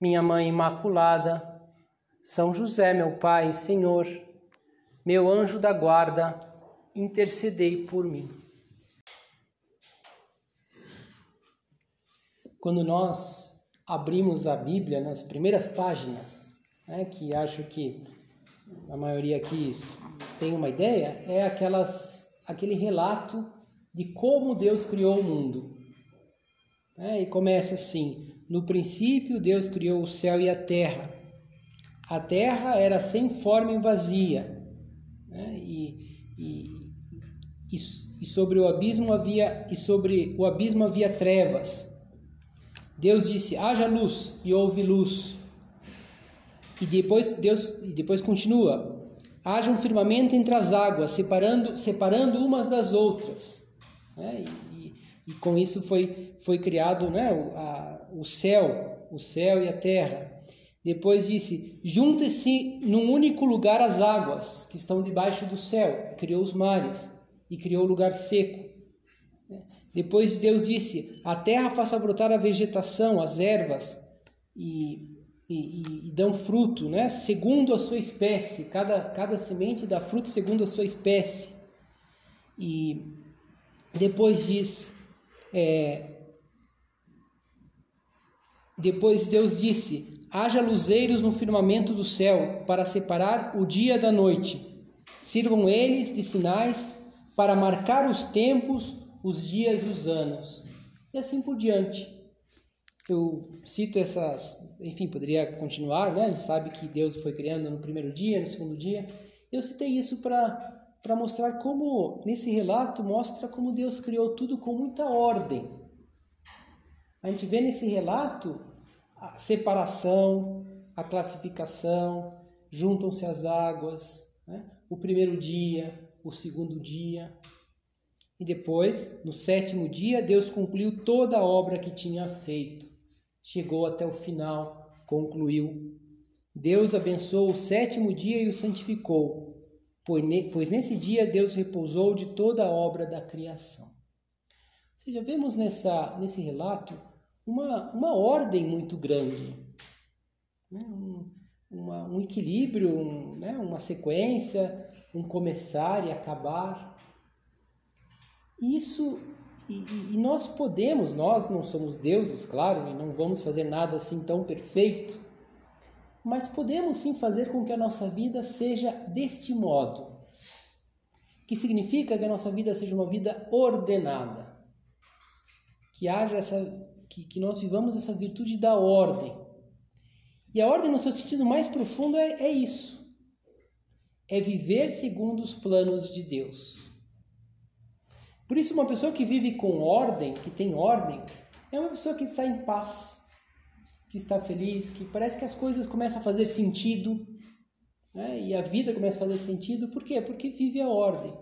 minha Mãe Imaculada, São José, meu Pai, Senhor, meu anjo da guarda, intercedei por mim. Quando nós abrimos a Bíblia nas primeiras páginas, né, que acho que a maioria aqui tem uma ideia, é aquelas, aquele relato de como Deus criou o mundo. É, e começa assim: No princípio, Deus criou o céu e a terra. A terra era sem forma e vazia, né? e, e, e, sobre o abismo havia e sobre o abismo havia trevas. Deus disse: haja luz e houve luz. E depois Deus e depois continua: haja um firmamento entre as águas, separando separando umas das outras. Né? E com isso foi, foi criado né, o, a, o céu, o céu e a terra. Depois disse: junte-se num único lugar as águas que estão debaixo do céu. Criou os mares e criou o lugar seco. Depois Deus disse: a terra faça brotar a vegetação, as ervas, e, e, e, dão fruto, né? segundo a sua espécie. Cada, cada semente dá fruto segundo a sua espécie. E depois diz: é, depois Deus disse: haja luzeiros no firmamento do céu para separar o dia da noite. Sirvam eles de sinais para marcar os tempos, os dias e os anos. E assim por diante. Eu cito essas, enfim, poderia continuar, né? Gente sabe que Deus foi criando no primeiro dia, no segundo dia. Eu citei isso para para mostrar como, nesse relato, mostra como Deus criou tudo com muita ordem. A gente vê nesse relato a separação, a classificação, juntam-se as águas, né? o primeiro dia, o segundo dia. E depois, no sétimo dia, Deus concluiu toda a obra que tinha feito. Chegou até o final, concluiu. Deus abençoou o sétimo dia e o santificou pois nesse dia Deus repousou de toda a obra da criação. Ou seja, vemos nessa, nesse relato uma, uma ordem muito grande, né? um, uma, um equilíbrio, um, né? uma sequência, um começar e acabar. Isso, e, e nós podemos, nós não somos deuses, claro, e não vamos fazer nada assim tão perfeito, mas podemos sim fazer com que a nossa vida seja deste modo, que significa que a nossa vida seja uma vida ordenada, que haja essa, que, que nós vivamos essa virtude da ordem. E a ordem, no seu sentido mais profundo, é, é isso: é viver segundo os planos de Deus. Por isso, uma pessoa que vive com ordem, que tem ordem, é uma pessoa que está em paz que está feliz, que parece que as coisas começam a fazer sentido, né? e a vida começa a fazer sentido. Por quê? Porque vive a ordem.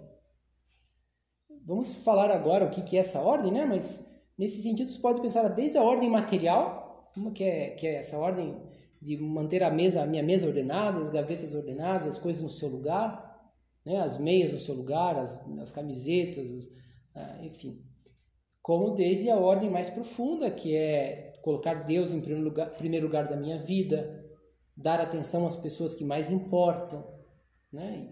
Vamos falar agora o que é essa ordem, né? Mas nesse sentido você pode pensar desde a ordem material, uma que é, que é essa ordem de manter a mesa, a minha mesa ordenada, as gavetas ordenadas, as coisas no seu lugar, né? as meias no seu lugar, as, as camisetas, ah, enfim. Como desde a ordem mais profunda, que é colocar Deus em primeiro lugar, primeiro lugar da minha vida, dar atenção às pessoas que mais importam, né?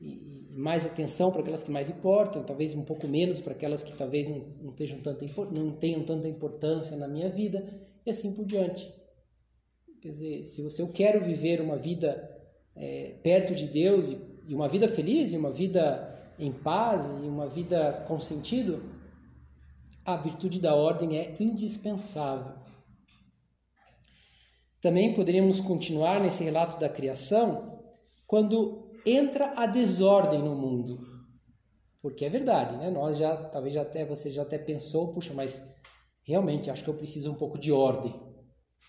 E, e mais atenção para aquelas que mais importam, talvez um pouco menos para aquelas que talvez não, não, tenham tanta, não tenham tanta importância na minha vida, e assim por diante. Quer dizer, se eu quero viver uma vida é, perto de Deus e, e uma vida feliz, e uma vida em paz, e uma vida com sentido, a virtude da ordem é indispensável. Também poderíamos continuar nesse relato da criação quando entra a desordem no mundo. Porque é verdade, né? Nós já, talvez já até você já até pensou, puxa, mas realmente acho que eu preciso um pouco de ordem.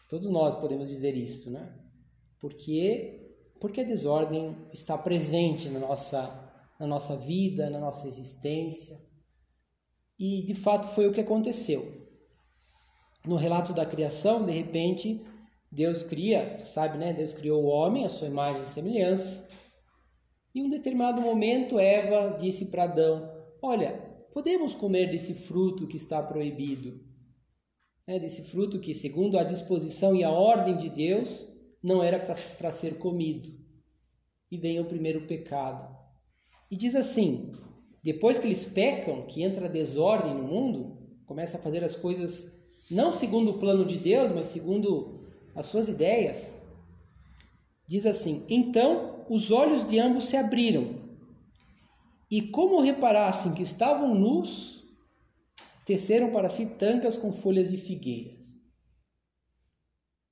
Todos nós podemos dizer isso, né? Porque porque a desordem está presente na nossa na nossa vida, na nossa existência. E de fato foi o que aconteceu. No relato da criação, de repente, Deus cria, sabe, né? Deus criou o homem, a sua imagem e semelhança. E um determinado momento, Eva disse para Adão: Olha, podemos comer desse fruto que está proibido. É, desse fruto que, segundo a disposição e a ordem de Deus, não era para ser comido. E vem o primeiro pecado. E diz assim: depois que eles pecam, que entra desordem no mundo, começa a fazer as coisas não segundo o plano de Deus, mas segundo as suas ideias. Diz assim: Então os olhos de ambos se abriram, e como reparassem que estavam nus, teceram para si tancas com folhas de figueiras.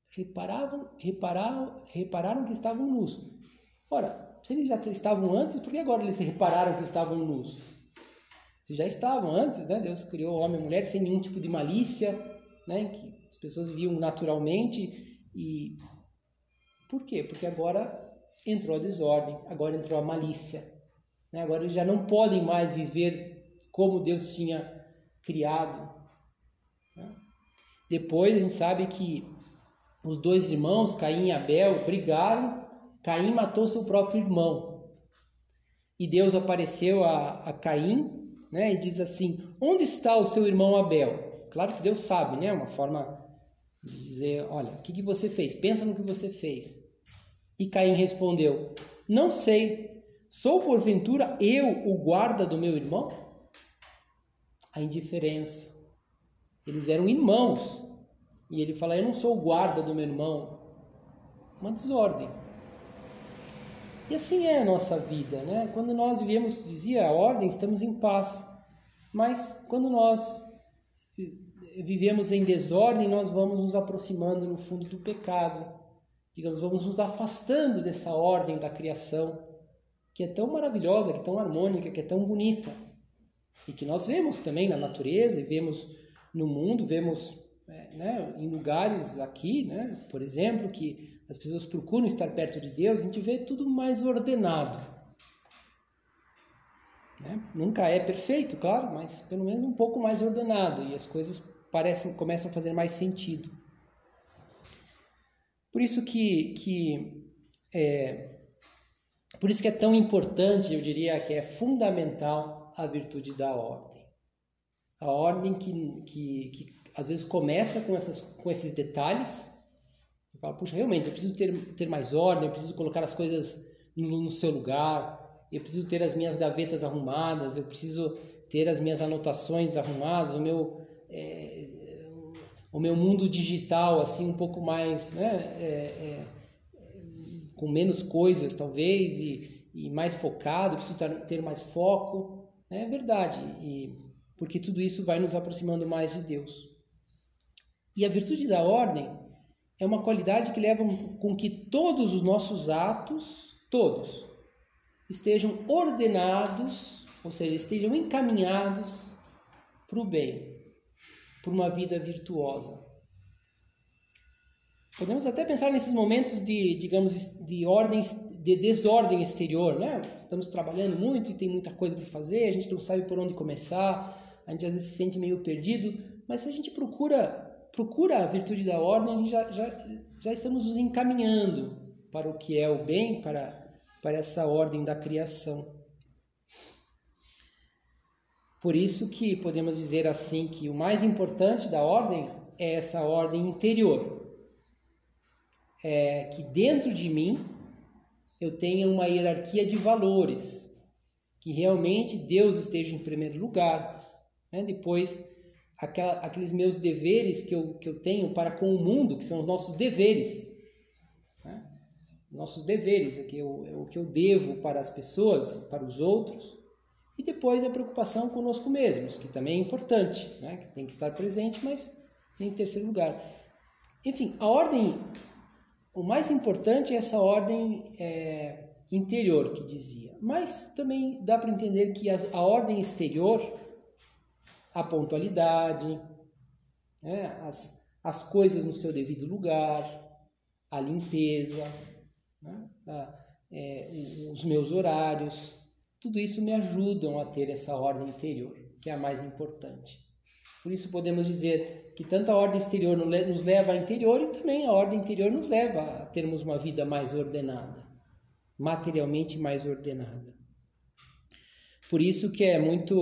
Reparavam, repararam, repararam que estavam nus. Ora, se eles já estavam antes, por que agora eles repararam que estavam nus? Se já estavam antes, né? Deus criou homem e mulher sem nenhum tipo de malícia, né? Que as pessoas viviam naturalmente e por quê? Porque agora entrou a desordem, agora entrou a malícia, né? Agora eles já não podem mais viver como Deus tinha criado. Né? Depois a gente sabe que os dois irmãos, Caim e Abel, brigaram Caim matou seu próprio irmão. E Deus apareceu a, a Caim né, e diz assim: Onde está o seu irmão Abel? Claro que Deus sabe, né? Uma forma de dizer: Olha, o que, que você fez? Pensa no que você fez. E Caim respondeu: Não sei. Sou porventura eu o guarda do meu irmão? A indiferença. Eles eram irmãos. E ele fala: Eu não sou o guarda do meu irmão. Uma desordem. E assim é a nossa vida, né? Quando nós vivemos, dizia a ordem, estamos em paz. Mas quando nós vivemos em desordem, nós vamos nos aproximando no fundo do pecado. Digamos, vamos nos afastando dessa ordem da criação, que é tão maravilhosa, que é tão harmônica, que é tão bonita. E que nós vemos também na natureza e vemos no mundo, vemos é, né, em lugares aqui, né, por exemplo, que as pessoas procuram estar perto de Deus, a gente vê tudo mais ordenado. Né? Nunca é perfeito, claro, mas pelo menos um pouco mais ordenado e as coisas parecem começam a fazer mais sentido. Por isso que, que é, por isso que é tão importante, eu diria que é fundamental a virtude da ordem. A ordem que, que, que às vezes começa com, essas, com esses detalhes, fala, puxa, realmente, eu preciso ter, ter mais ordem, eu preciso colocar as coisas no, no seu lugar, eu preciso ter as minhas gavetas arrumadas, eu preciso ter as minhas anotações arrumadas, o meu, é, o meu mundo digital assim um pouco mais, né, é, é, com menos coisas talvez e, e mais focado, preciso ter mais foco, é verdade, e porque tudo isso vai nos aproximando mais de Deus. E a virtude da ordem é uma qualidade que leva com que todos os nossos atos, todos, estejam ordenados, ou seja, estejam encaminhados para o bem, para uma vida virtuosa. Podemos até pensar nesses momentos de, digamos, de ordem, de desordem exterior, né? Estamos trabalhando muito e tem muita coisa para fazer, a gente não sabe por onde começar, a gente às vezes se sente meio perdido, mas se a gente procura procura a virtude da ordem, já, já, já estamos nos encaminhando para o que é o bem, para, para essa ordem da criação. Por isso que podemos dizer assim que o mais importante da ordem é essa ordem interior. É que dentro de mim eu tenha uma hierarquia de valores, que realmente Deus esteja em primeiro lugar, né? depois aquela, aqueles meus deveres que eu, que eu tenho para com o mundo, que são os nossos deveres. Né? Nossos deveres, é, que eu, é o que eu devo para as pessoas, para os outros. E depois a preocupação conosco mesmos, que também é importante, né? que tem que estar presente, mas em terceiro lugar. Enfim, a ordem, o mais importante é essa ordem é, interior que dizia. Mas também dá para entender que a, a ordem exterior a pontualidade, né? as, as coisas no seu devido lugar, a limpeza, né? a, é, os meus horários, tudo isso me ajudam a ter essa ordem interior, que é a mais importante. Por isso podemos dizer que tanto a ordem exterior nos leva ao interior e também a ordem interior nos leva a termos uma vida mais ordenada, materialmente mais ordenada. Por isso que é muito,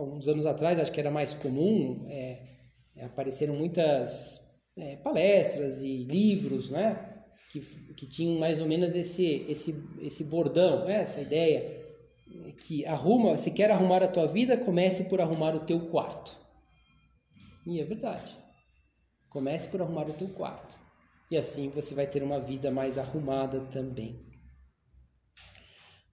há uns anos atrás, acho que era mais comum, é, é apareceram muitas é, palestras e livros, né? Que, que tinham mais ou menos esse, esse, esse bordão, né? essa ideia que arruma, se quer arrumar a tua vida, comece por arrumar o teu quarto. E é verdade. Comece por arrumar o teu quarto. E assim você vai ter uma vida mais arrumada também.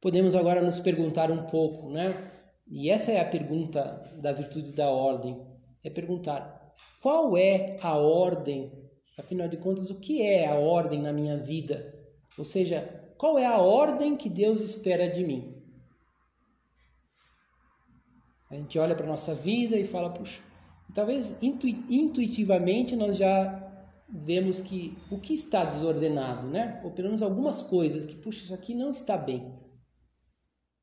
Podemos agora nos perguntar um pouco, né? E essa é a pergunta da virtude da ordem. É perguntar: qual é a ordem? Afinal de contas, o que é a ordem na minha vida? Ou seja, qual é a ordem que Deus espera de mim? A gente olha para a nossa vida e fala, puxa, talvez intuitivamente nós já vemos que o que está desordenado, né? Ou pelo menos algumas coisas que, puxa, isso aqui não está bem.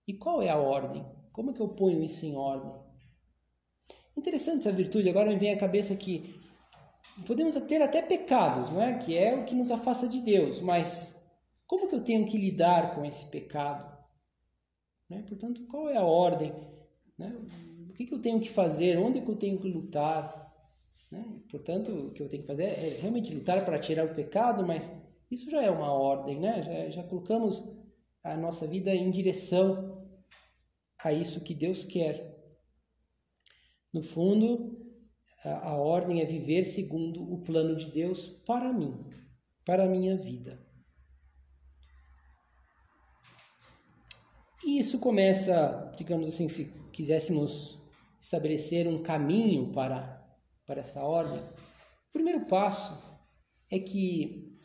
E qual é a ordem? Como é que eu ponho isso em ordem? Interessante essa virtude. Agora me vem à cabeça que podemos ter até pecados, não é? Que é o que nos afasta de Deus. Mas como que eu tenho que lidar com esse pecado? Né? Portanto, qual é a ordem? Né? O que, que eu tenho que fazer? Onde que eu tenho que lutar? Né? Portanto, o que eu tenho que fazer é realmente lutar para tirar o pecado, mas isso já é uma ordem, né? Já, já colocamos a nossa vida em direção a isso que Deus quer. No fundo, a, ordem é viver segundo o plano de Deus para mim, para a minha vida. E isso começa, digamos assim, se quiséssemos estabelecer um caminho para, para essa ordem, o primeiro passo é que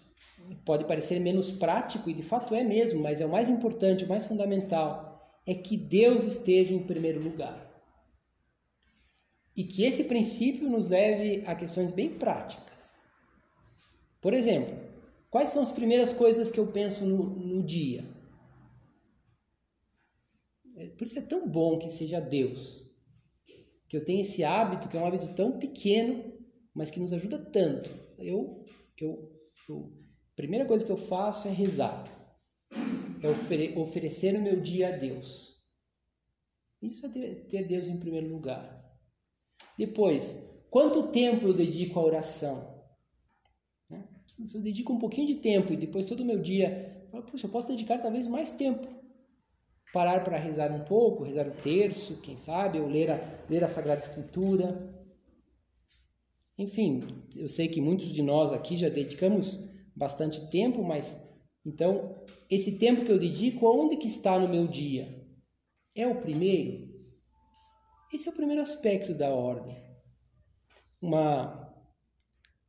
pode parecer menos prático, e de fato é mesmo, mas é o mais importante, o mais fundamental, é que Deus esteja em primeiro lugar. E que esse princípio nos leve a questões bem práticas. Por exemplo, quais são as primeiras coisas que eu penso no, no dia? É, por isso é tão bom que seja Deus. Que eu tenha esse hábito, que é um hábito tão pequeno, mas que nos ajuda tanto. Eu, eu, eu primeira coisa que eu faço é rezar. É ofere oferecer o meu dia a Deus. Isso é ter Deus em primeiro lugar. Depois, quanto tempo eu dedico à oração? Né? Se eu dedico um pouquinho de tempo e depois todo o meu dia, eu, puxa, eu posso dedicar talvez mais tempo. Parar para rezar um pouco, rezar o terço, quem sabe, ou ler a, ler a Sagrada Escritura. Enfim, eu sei que muitos de nós aqui já dedicamos bastante tempo, mas então esse tempo que eu dedico, onde que está no meu dia? É o primeiro? Esse é o primeiro aspecto da ordem. Uma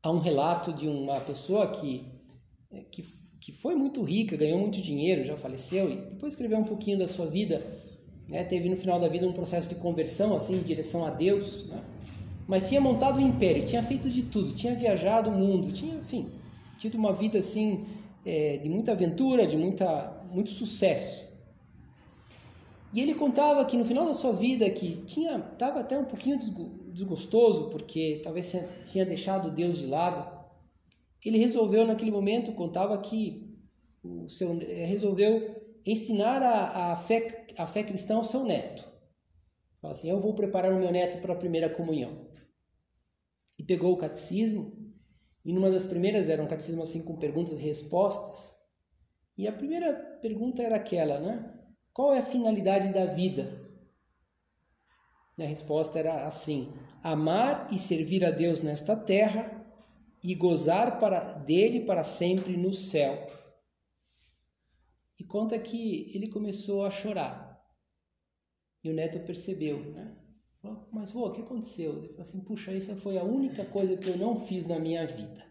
há um relato de uma pessoa que que, que foi muito rica, ganhou muito dinheiro, já faleceu e depois escreveu um pouquinho da sua vida, né? teve no final da vida um processo de conversão assim em direção a Deus, né? mas tinha montado um império, tinha feito de tudo, tinha viajado o mundo, tinha, enfim, tido uma vida assim é, de muita aventura, de muita, muito sucesso. E ele contava que no final da sua vida que tinha estava até um pouquinho desgostoso porque talvez tinha deixado Deus de lado. Ele resolveu naquele momento contava que o seu é, resolveu ensinar a, a fé a fé cristã ao seu neto. Falou assim: eu vou preparar o meu neto para a primeira comunhão. E pegou o catecismo e numa das primeiras era um catecismo assim com perguntas e respostas. E a primeira pergunta era aquela, né? Qual é a finalidade da vida? E a resposta era assim: amar e servir a Deus nesta terra e gozar para dele para sempre no céu. E conta que ele começou a chorar. E o neto percebeu, né? Mas, vô, o que aconteceu? Ele falou assim, puxa, isso foi a única coisa que eu não fiz na minha vida.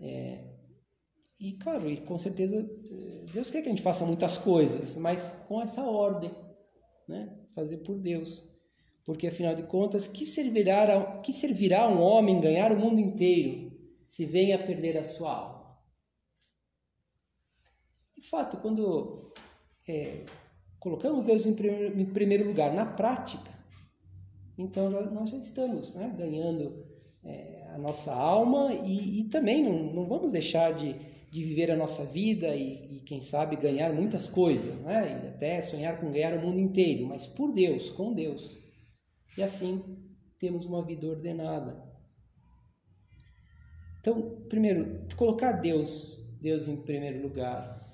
É, e, claro, e com certeza, Deus quer que a gente faça muitas coisas, mas com essa ordem, né? Fazer por Deus. Porque afinal de contas, que servirá, que servirá um homem ganhar o mundo inteiro se vem a perder a sua alma? De fato, quando é, colocamos Deus em primeiro, lugar na prática, então nós já estamos né, ganhando é, a nossa alma e, e também não, não, vamos deixar de, de viver a nossa vida e, e, quem sabe, ganhar muitas coisas, né? e até sonhar com ganhar o mundo inteiro, mas por Deus, com Deus. E assim temos uma vida ordenada. Então, primeiro, colocar Deus, Deus em primeiro lugar.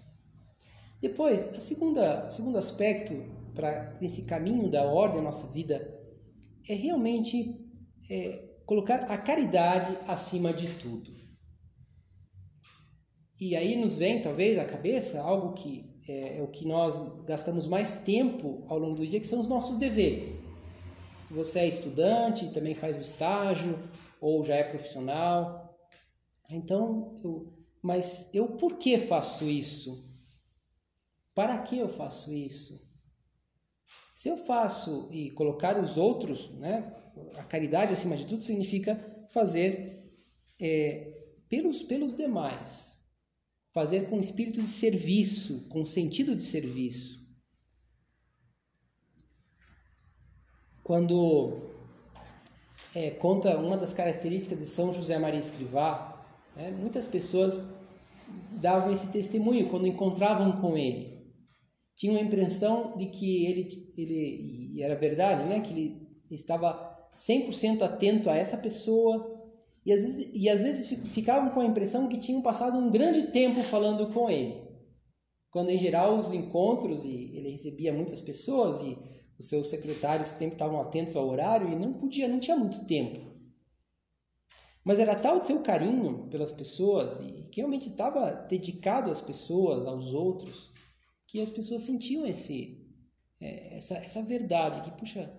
Depois, a segunda, segundo aspecto para esse caminho da ordem da nossa vida é realmente é, colocar a caridade acima de tudo. E aí nos vem, talvez, à cabeça algo que é, é o que nós gastamos mais tempo ao longo do dia, que são os nossos deveres. Você é estudante, também faz o estágio, ou já é profissional. Então, eu, mas eu por que faço isso? Para que eu faço isso? Se eu faço e colocar os outros, né, a caridade acima de tudo significa fazer é, pelos, pelos demais, fazer com espírito de serviço, com sentido de serviço. Quando é, conta uma das características de São José Maria Escrivá, né, muitas pessoas davam esse testemunho quando encontravam com ele. Tinham a impressão de que ele, ele e era verdade, né, que ele estava 100% atento a essa pessoa e às, vezes, e às vezes ficavam com a impressão que tinham passado um grande tempo falando com ele. Quando em geral os encontros e ele recebia muitas pessoas e os seus secretários sempre estavam atentos ao horário e não podia, não tinha muito tempo. Mas era tal de seu carinho pelas pessoas e que realmente estava dedicado às pessoas, aos outros, que as pessoas sentiam esse, é, essa, essa verdade que, puxa,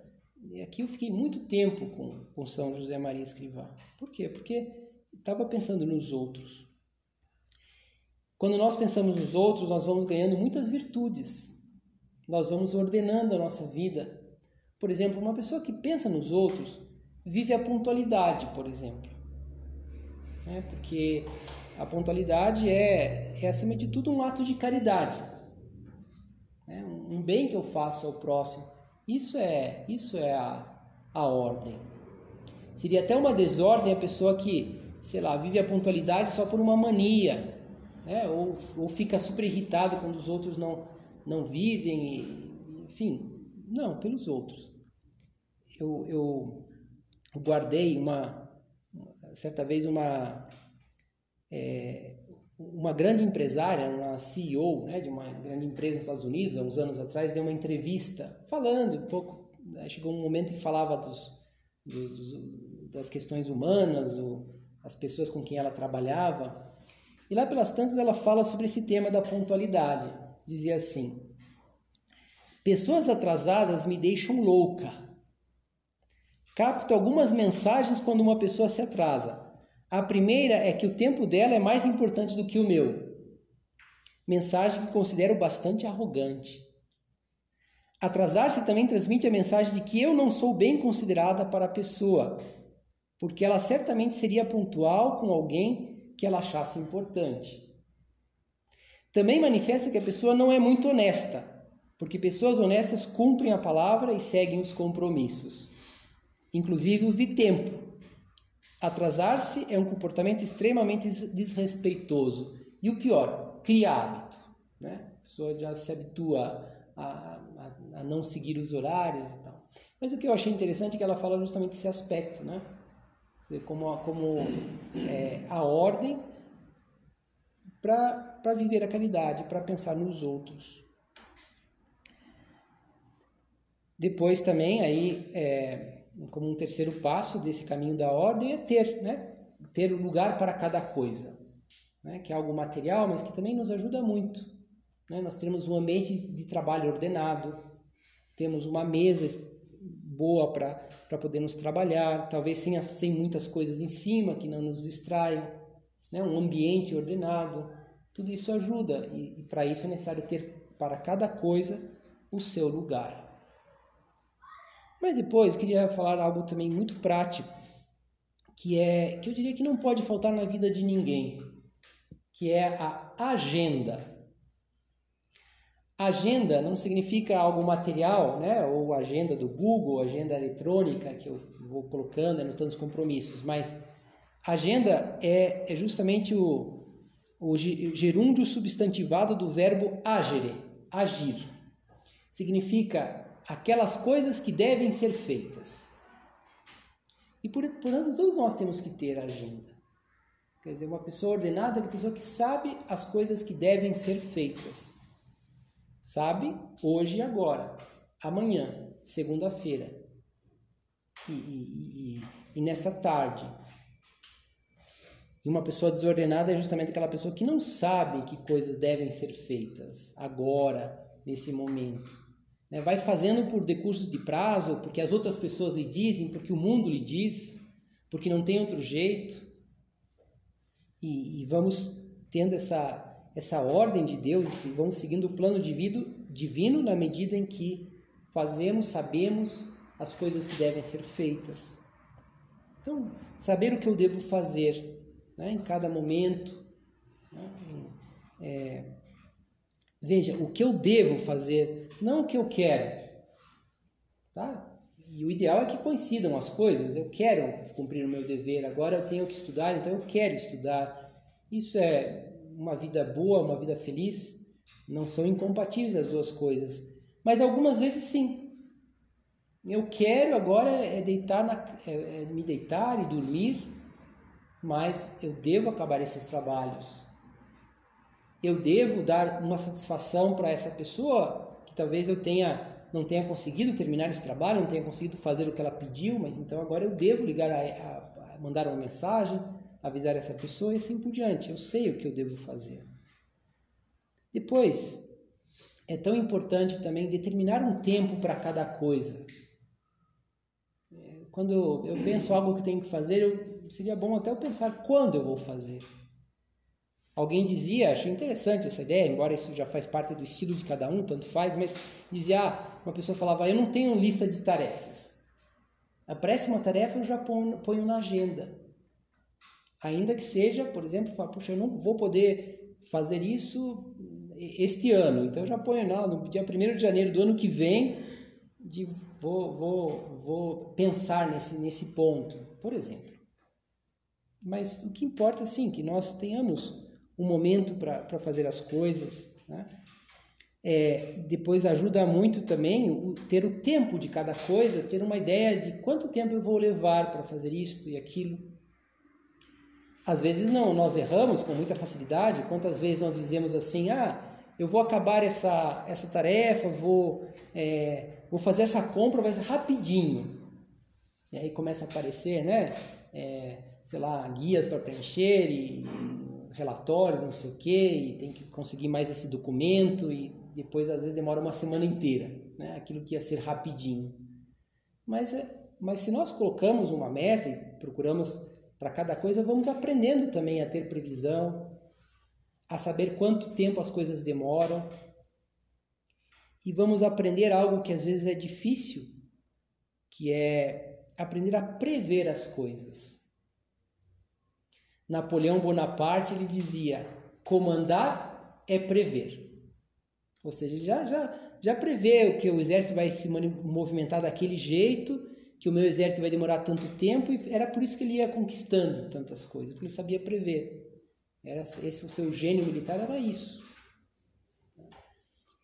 aqui eu fiquei muito tempo com, com São José Maria Escrivá. Por quê? Porque estava pensando nos outros. Quando nós pensamos nos outros, nós vamos ganhando muitas virtudes. Nós vamos ordenando a nossa vida. Por exemplo, uma pessoa que pensa nos outros vive a pontualidade, por exemplo. É, porque a pontualidade é, é, acima de tudo, um ato de caridade. É um bem que eu faço ao próximo. Isso é, isso é a, a ordem. Seria até uma desordem a pessoa que, sei lá, vive a pontualidade só por uma mania, né? ou, ou fica super irritado quando os outros não, não vivem, e, enfim, não, pelos outros. Eu, eu guardei uma, certa vez, uma, é, uma grande empresária, uma CEO né, de uma grande empresa nos Estados Unidos, há uns anos atrás, deu uma entrevista falando um pouco. Né, chegou um momento que falava dos, dos, das questões humanas, o, as pessoas com quem ela trabalhava. E lá pelas tantas ela fala sobre esse tema da pontualidade. Dizia assim: Pessoas atrasadas me deixam louca. Capto algumas mensagens quando uma pessoa se atrasa a primeira é que o tempo dela é mais importante do que o meu. Mensagem que considero bastante arrogante. Atrasar-se também transmite a mensagem de que eu não sou bem considerada para a pessoa, porque ela certamente seria pontual com alguém que ela achasse importante. Também manifesta que a pessoa não é muito honesta, porque pessoas honestas cumprem a palavra e seguem os compromissos, inclusive os de tempo, Atrasar-se é um comportamento extremamente desrespeitoso. E o pior, cria hábito. Né? A pessoa já se habitua a, a, a, não seguir os horários e tal. Mas o que eu achei interessante é que ela fala justamente esse aspecto, né? Dizer, como, como é, a ordem para viver a caridade, para pensar nos outros. Depois também aí é, como um terceiro passo desse caminho da ordem é ter, né? Ter lugar para cada coisa, né? Que é algo material, mas que também nos ajuda muito. Né? Nós temos um ambiente de trabalho ordenado, temos uma mesa boa para podermos trabalhar, talvez sem, sem muitas coisas em cima que não nos distraiam, né? um ambiente ordenado, tudo isso ajuda e, e para isso é necessário ter para cada coisa o seu lugar. Mas depois queria falar algo também muito prático, que é que eu diria que não pode faltar na vida de ninguém, que é a agenda. Agenda não significa algo material, né? Ou agenda do Google, agenda eletrônica que eu vou colocando, anotando os compromissos, mas agenda é, é justamente o, o gerúndio substantivado do verbo agere, agir. Significa aquelas coisas que devem ser feitas. E por, portanto, todos nós temos que ter agenda. Quer dizer, uma pessoa ordenada é uma pessoa que sabe as coisas que devem ser feitas. Sabe hoje e agora, amanhã, segunda-feira e, e, e, e nesta tarde. E uma pessoa desordenada é justamente aquela pessoa que não sabe que coisas devem ser feitas agora, nesse momento. Né? Vai fazendo por decurso de prazo, porque as outras pessoas lhe dizem, porque o mundo lhe diz, porque não tem outro jeito e, e vamos tendo essa, essa ordem de Deus e vamos seguindo o plano divino, divino na medida em que fazemos, sabemos as coisas que devem ser feitas. Então, saber o que eu devo fazer né, em cada momento. Né, é, veja, o que eu devo fazer, não o que eu quero. Tá? E o ideal é que coincidam as coisas. Eu quero cumprir o meu dever, agora eu tenho que estudar, então eu quero estudar. Isso é uma vida boa, uma vida feliz. Não são incompatíveis as duas coisas. Mas algumas vezes sim. Eu quero agora é deitar na, é, é me deitar e dormir, mas eu devo acabar esses trabalhos. Eu devo dar uma satisfação para essa pessoa que talvez eu tenha não tenha conseguido terminar esse trabalho, não tenha conseguido fazer o que ela pediu, mas então agora eu devo ligar a, a, a mandar uma mensagem, avisar essa pessoa e assim por diante. Eu sei o que eu devo fazer. Depois, é tão importante também determinar um tempo para cada coisa. É, quando eu penso algo que tenho que fazer, eu, seria bom até eu pensar quando eu vou fazer. Alguém dizia, achei interessante essa ideia, embora isso já faz parte do estilo de cada um, tanto faz, mas dizia, ah, uma pessoa falava, eu não tenho lista de tarefas. Aparece uma tarefa, eu já ponho, ponho na agenda. Ainda que seja, por exemplo, fala, puxa, eu não vou poder fazer isso este ano, então eu já ponho lá, no dia 1 de janeiro do ano que vem, de, vou, vou, vou pensar nesse, nesse ponto, por exemplo. Mas o que importa, sim, que nós tenhamos um momento para fazer as coisas. Né? É, depois ajuda muito também o, ter o tempo de cada coisa, ter uma ideia de quanto tempo eu vou levar para fazer isto e aquilo. Às vezes não, nós erramos com muita facilidade. Quantas vezes nós dizemos assim, ah, eu vou acabar essa, essa tarefa, vou, é, vou fazer essa compra, ser rapidinho. E aí começa a aparecer, né? É, sei lá, guias para preencher e relatórios, não sei o quê, e tem que conseguir mais esse documento, e depois às vezes demora uma semana inteira, né? aquilo que ia ser rapidinho. Mas, é, mas se nós colocamos uma meta e procuramos para cada coisa, vamos aprendendo também a ter previsão, a saber quanto tempo as coisas demoram, e vamos aprender algo que às vezes é difícil, que é aprender a prever as coisas. Napoleão Bonaparte ele dizia: comandar é prever. Ou seja, já, já, já prevê que o exército vai se movimentar daquele jeito, que o meu exército vai demorar tanto tempo, e era por isso que ele ia conquistando tantas coisas, porque ele sabia prever. Era esse o seu gênio militar era isso.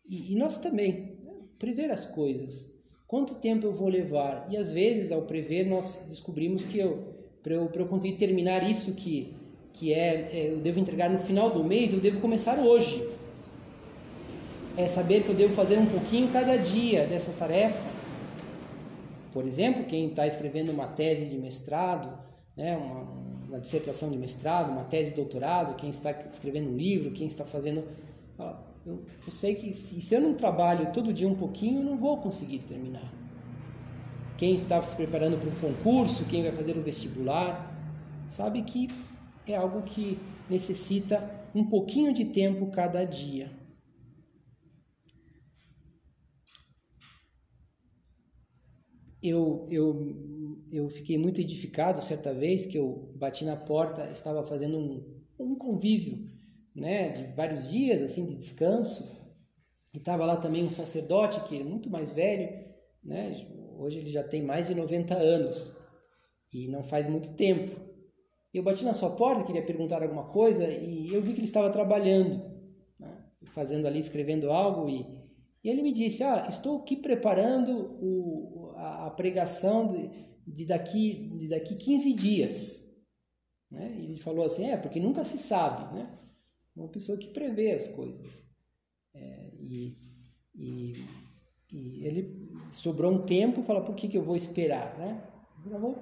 E, e nós também, né? prever as coisas. Quanto tempo eu vou levar? E às vezes, ao prever, nós descobrimos que eu para eu, eu conseguir terminar isso que, que é, é, eu devo entregar no final do mês, eu devo começar hoje. É saber que eu devo fazer um pouquinho cada dia dessa tarefa. Por exemplo, quem está escrevendo uma tese de mestrado, né, uma, uma dissertação de mestrado, uma tese de doutorado, quem está escrevendo um livro, quem está fazendo. Eu, eu sei que se, se eu não trabalho todo dia um pouquinho, eu não vou conseguir terminar quem está se preparando para um concurso, quem vai fazer o vestibular, sabe que é algo que necessita um pouquinho de tempo cada dia. eu, eu, eu fiquei muito edificado certa vez que eu bati na porta, estava fazendo um, um convívio né, de vários dias assim de descanso e estava lá também um sacerdote que é muito mais velho, né, hoje ele já tem mais de 90 anos e não faz muito tempo. Eu bati na sua porta, queria perguntar alguma coisa e eu vi que ele estava trabalhando, né, fazendo ali, escrevendo algo e, e ele me disse: Ah, estou aqui preparando o, a, a pregação de, de, daqui, de daqui 15 dias. Né? E ele falou assim: É, porque nunca se sabe, né? Uma pessoa que prevê as coisas. É, e, e, e, ele sobrou um tempo, fala: Por que, que eu vou esperar, né? Eu vou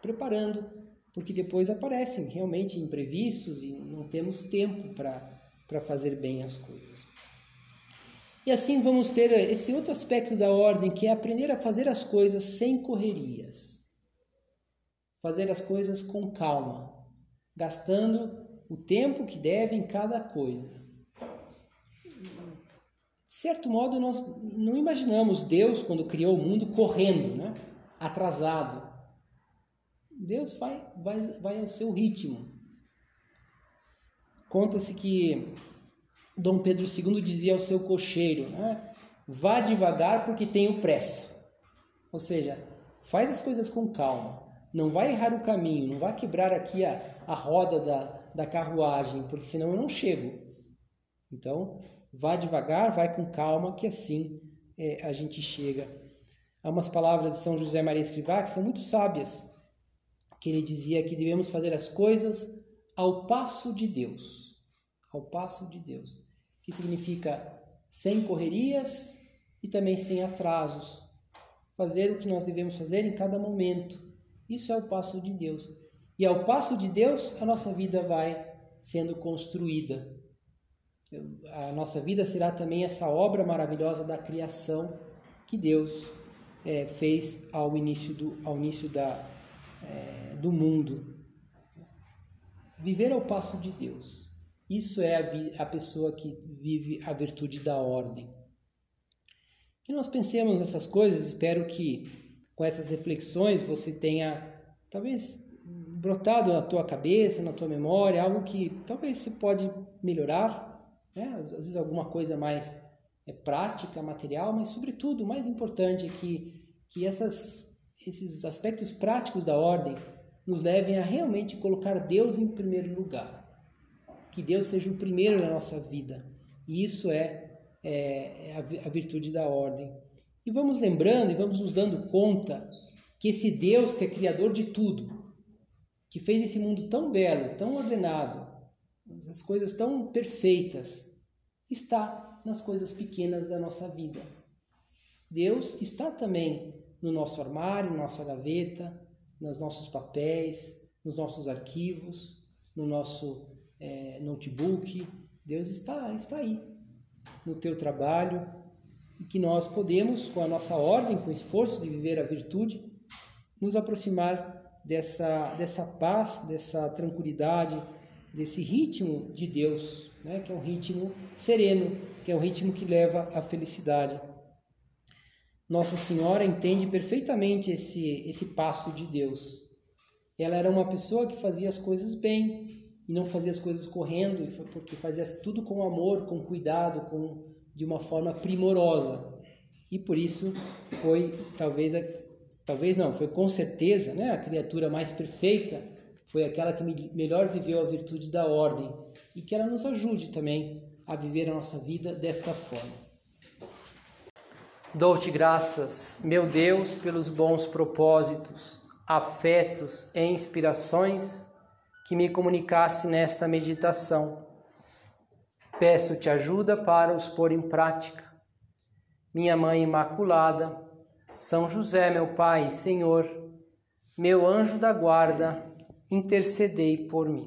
preparando, porque depois aparecem realmente imprevistos e não temos tempo para fazer bem as coisas. E assim vamos ter esse outro aspecto da ordem, que é aprender a fazer as coisas sem correrias. Fazer as coisas com calma, gastando o tempo que deve em cada coisa. Certo modo, nós não imaginamos Deus, quando criou o mundo, correndo, né? atrasado. Deus vai, vai, vai ao seu ritmo. Conta-se que Dom Pedro II dizia ao seu cocheiro: né? vá devagar porque tenho pressa. Ou seja, faz as coisas com calma. Não vai errar o caminho, não vai quebrar aqui a, a roda da, da carruagem, porque senão eu não chego. Então, vá devagar, vai com calma, que assim é, a gente chega. Há umas palavras de São José Maria Escrivá que são muito sábias que ele dizia que devemos fazer as coisas ao passo de Deus. Ao passo de Deus. Que significa sem correrias e também sem atrasos. Fazer o que nós devemos fazer em cada momento. Isso é o passo de Deus. E ao passo de Deus, a nossa vida vai sendo construída. A nossa vida será também essa obra maravilhosa da criação que Deus é, fez ao início, do, ao início da, é, do mundo. Viver ao passo de Deus. Isso é a, a pessoa que vive a virtude da ordem. Que nós pensemos nessas coisas, espero que com essas reflexões você tenha talvez brotado na tua cabeça, na tua memória, algo que talvez você pode melhorar, né? às vezes alguma coisa mais é, prática, material, mas sobretudo o mais importante é que, que essas esses aspectos práticos da ordem nos levem a realmente colocar Deus em primeiro lugar. Que Deus seja o primeiro na nossa vida. E isso é, é, é a virtude da ordem. E vamos lembrando e vamos nos dando conta que esse Deus que é criador de tudo, que fez esse mundo tão belo, tão ordenado, as coisas tão perfeitas, está nas coisas pequenas da nossa vida. Deus está também no nosso armário, na nossa gaveta, nos nossos papéis, nos nossos arquivos, no nosso é, notebook. Deus está, está aí, no teu trabalho, e que nós podemos, com a nossa ordem, com o esforço de viver a virtude, nos aproximar dessa, dessa paz, dessa tranquilidade, desse ritmo de Deus, né? que é um ritmo sereno, que é um ritmo que leva à felicidade. Nossa Senhora entende perfeitamente esse, esse passo de Deus. Ela era uma pessoa que fazia as coisas bem e não fazia as coisas correndo, porque fazia tudo com amor, com cuidado, com de uma forma primorosa. E por isso foi talvez talvez não, foi com certeza, né, a criatura mais perfeita, foi aquela que melhor viveu a virtude da ordem e que ela nos ajude também a viver a nossa vida desta forma. Dou-te graças, meu Deus, pelos bons propósitos, afetos e inspirações que me comunicaste nesta meditação. Peço-te ajuda para os pôr em prática. Minha Mãe Imaculada, São José, meu Pai, Senhor, meu anjo da guarda, intercedei por mim.